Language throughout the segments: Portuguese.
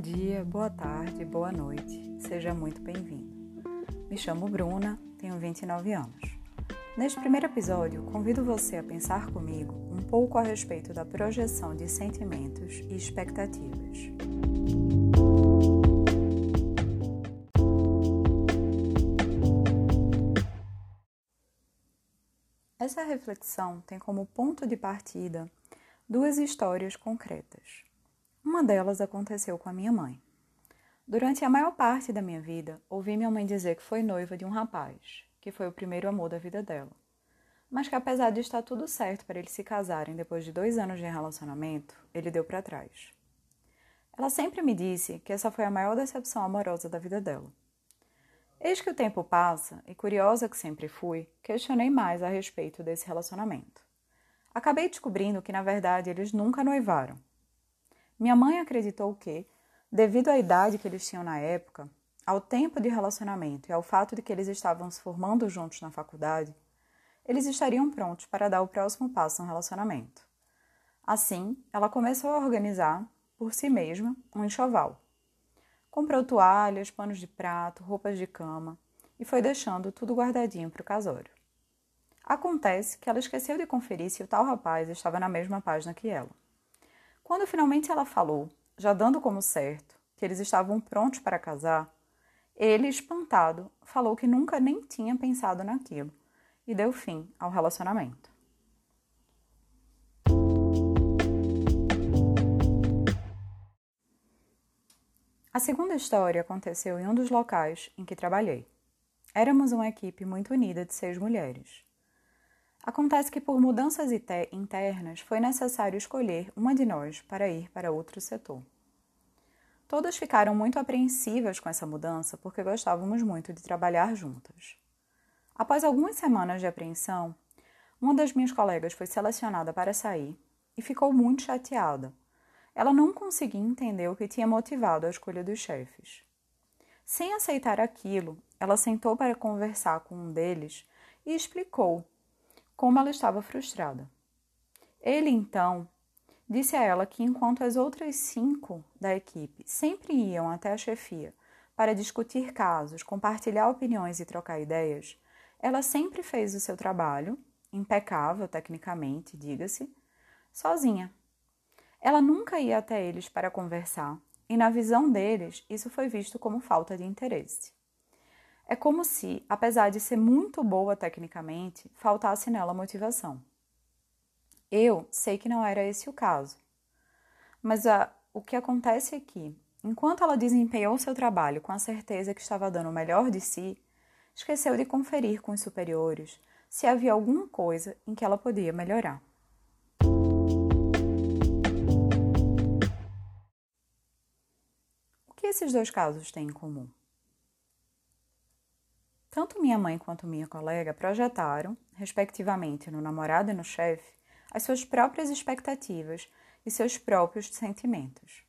dia, boa tarde, boa noite. Seja muito bem-vindo. Me chamo Bruna, tenho 29 anos. Neste primeiro episódio, convido você a pensar comigo um pouco a respeito da projeção de sentimentos e expectativas. Essa reflexão tem como ponto de partida duas histórias concretas. Uma delas aconteceu com a minha mãe. Durante a maior parte da minha vida, ouvi minha mãe dizer que foi noiva de um rapaz, que foi o primeiro amor da vida dela. Mas que apesar de estar tudo certo para eles se casarem depois de dois anos de relacionamento, ele deu para trás. Ela sempre me disse que essa foi a maior decepção amorosa da vida dela. Eis que o tempo passa, e curiosa que sempre fui, questionei mais a respeito desse relacionamento. Acabei descobrindo que, na verdade, eles nunca noivaram, minha mãe acreditou que, devido à idade que eles tinham na época, ao tempo de relacionamento e ao fato de que eles estavam se formando juntos na faculdade, eles estariam prontos para dar o próximo passo no relacionamento. Assim, ela começou a organizar, por si mesma, um enxoval. Comprou toalhas, panos de prato, roupas de cama e foi deixando tudo guardadinho para o casório. Acontece que ela esqueceu de conferir se o tal rapaz estava na mesma página que ela. Quando finalmente ela falou, já dando como certo, que eles estavam prontos para casar, ele, espantado, falou que nunca nem tinha pensado naquilo e deu fim ao relacionamento. A segunda história aconteceu em um dos locais em que trabalhei. Éramos uma equipe muito unida de seis mulheres. Acontece que, por mudanças internas, foi necessário escolher uma de nós para ir para outro setor. Todas ficaram muito apreensivas com essa mudança porque gostávamos muito de trabalhar juntas. Após algumas semanas de apreensão, uma das minhas colegas foi selecionada para sair e ficou muito chateada. Ela não conseguia entender o que tinha motivado a escolha dos chefes. Sem aceitar aquilo, ela sentou para conversar com um deles e explicou como ela estava frustrada. Ele então disse a ela que enquanto as outras cinco da equipe sempre iam até a chefia para discutir casos, compartilhar opiniões e trocar ideias, ela sempre fez o seu trabalho, impecável tecnicamente, diga-se, sozinha. Ela nunca ia até eles para conversar, e na visão deles isso foi visto como falta de interesse. É como se, apesar de ser muito boa tecnicamente, faltasse nela motivação. Eu sei que não era esse o caso. Mas a, o que acontece é que, enquanto ela desempenhou seu trabalho com a certeza que estava dando o melhor de si, esqueceu de conferir com os superiores se havia alguma coisa em que ela podia melhorar. O que esses dois casos têm em comum? Tanto minha mãe quanto minha colega projetaram, respectivamente no namorado e no chefe, as suas próprias expectativas e seus próprios sentimentos.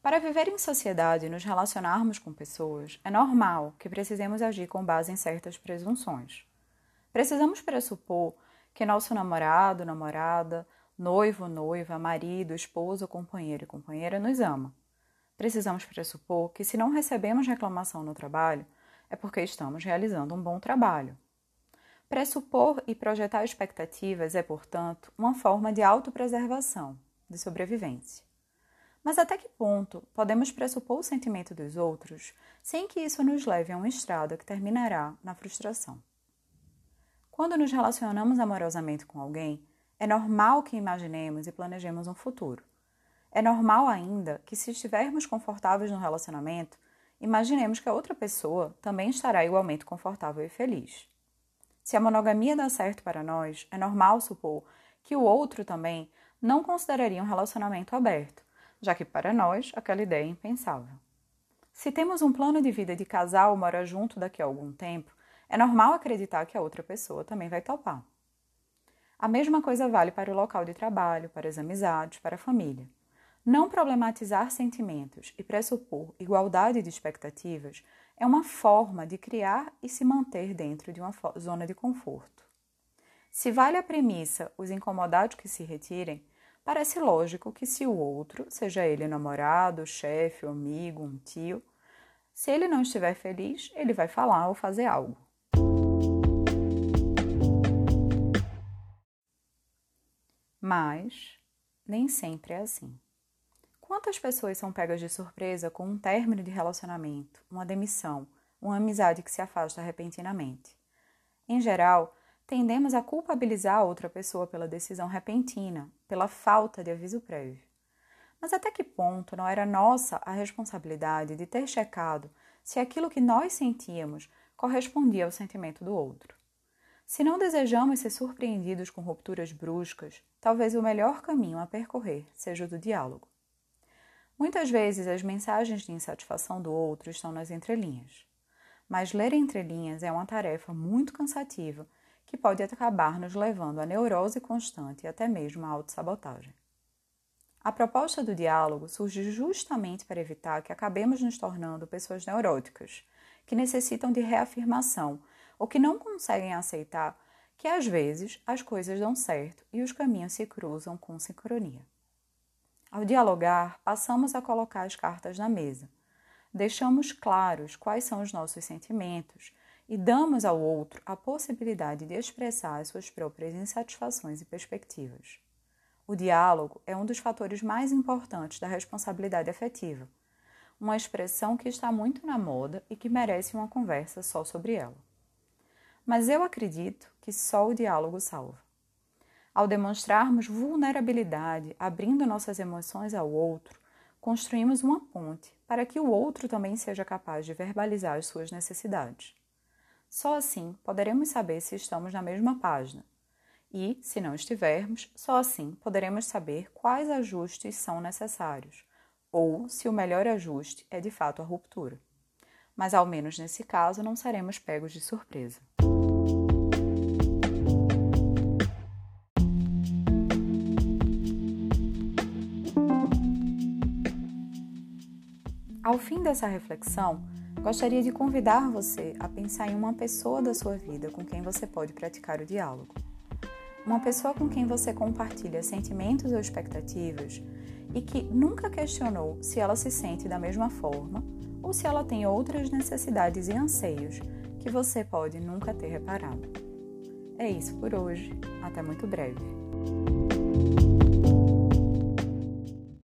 Para viver em sociedade e nos relacionarmos com pessoas, é normal que precisemos agir com base em certas presunções. Precisamos pressupor que nosso namorado, namorada, noivo, noiva, marido, esposo, companheiro e companheira nos ama. Precisamos pressupor que, se não recebemos reclamação no trabalho, é porque estamos realizando um bom trabalho. Pressupor e projetar expectativas é, portanto, uma forma de autopreservação, de sobrevivência. Mas até que ponto podemos pressupor o sentimento dos outros sem que isso nos leve a uma estrada que terminará na frustração? Quando nos relacionamos amorosamente com alguém, é normal que imaginemos e planejemos um futuro. É normal ainda que, se estivermos confortáveis no relacionamento, imaginemos que a outra pessoa também estará igualmente confortável e feliz. Se a monogamia dá certo para nós, é normal supor que o outro também não consideraria um relacionamento aberto, já que para nós aquela ideia é impensável. Se temos um plano de vida de casal ou morar junto daqui a algum tempo, é normal acreditar que a outra pessoa também vai topar. A mesma coisa vale para o local de trabalho, para as amizades, para a família. Não problematizar sentimentos e pressupor igualdade de expectativas é uma forma de criar e se manter dentro de uma zona de conforto. Se vale a premissa os incomodados que se retirem, parece lógico que se o outro, seja ele namorado, chefe, amigo, um tio, se ele não estiver feliz, ele vai falar ou fazer algo. Mas nem sempre é assim. Quantas pessoas são pegas de surpresa com um término de relacionamento, uma demissão, uma amizade que se afasta repentinamente? Em geral, tendemos a culpabilizar a outra pessoa pela decisão repentina, pela falta de aviso prévio. Mas até que ponto não era nossa a responsabilidade de ter checado se aquilo que nós sentíamos correspondia ao sentimento do outro? Se não desejamos ser surpreendidos com rupturas bruscas, talvez o melhor caminho a percorrer seja o do diálogo. Muitas vezes as mensagens de insatisfação do outro estão nas entrelinhas. Mas ler entrelinhas é uma tarefa muito cansativa que pode acabar nos levando à neurose constante e até mesmo à autossabotagem. A proposta do diálogo surge justamente para evitar que acabemos nos tornando pessoas neuróticas, que necessitam de reafirmação ou que não conseguem aceitar que às vezes as coisas dão certo e os caminhos se cruzam com sincronia. Ao dialogar, passamos a colocar as cartas na mesa. Deixamos claros quais são os nossos sentimentos e damos ao outro a possibilidade de expressar as suas próprias insatisfações e perspectivas. O diálogo é um dos fatores mais importantes da responsabilidade afetiva, uma expressão que está muito na moda e que merece uma conversa só sobre ela mas eu acredito que só o diálogo salva. Ao demonstrarmos vulnerabilidade, abrindo nossas emoções ao outro, construímos uma ponte para que o outro também seja capaz de verbalizar as suas necessidades. Só assim poderemos saber se estamos na mesma página. E, se não estivermos, só assim poderemos saber quais ajustes são necessários, ou se o melhor ajuste é de fato a ruptura. Mas, ao menos nesse caso, não seremos pegos de surpresa. Ao fim dessa reflexão, gostaria de convidar você a pensar em uma pessoa da sua vida com quem você pode praticar o diálogo. Uma pessoa com quem você compartilha sentimentos ou expectativas e que nunca questionou se ela se sente da mesma forma ou se ela tem outras necessidades e anseios que você pode nunca ter reparado. É isso por hoje. Até muito breve.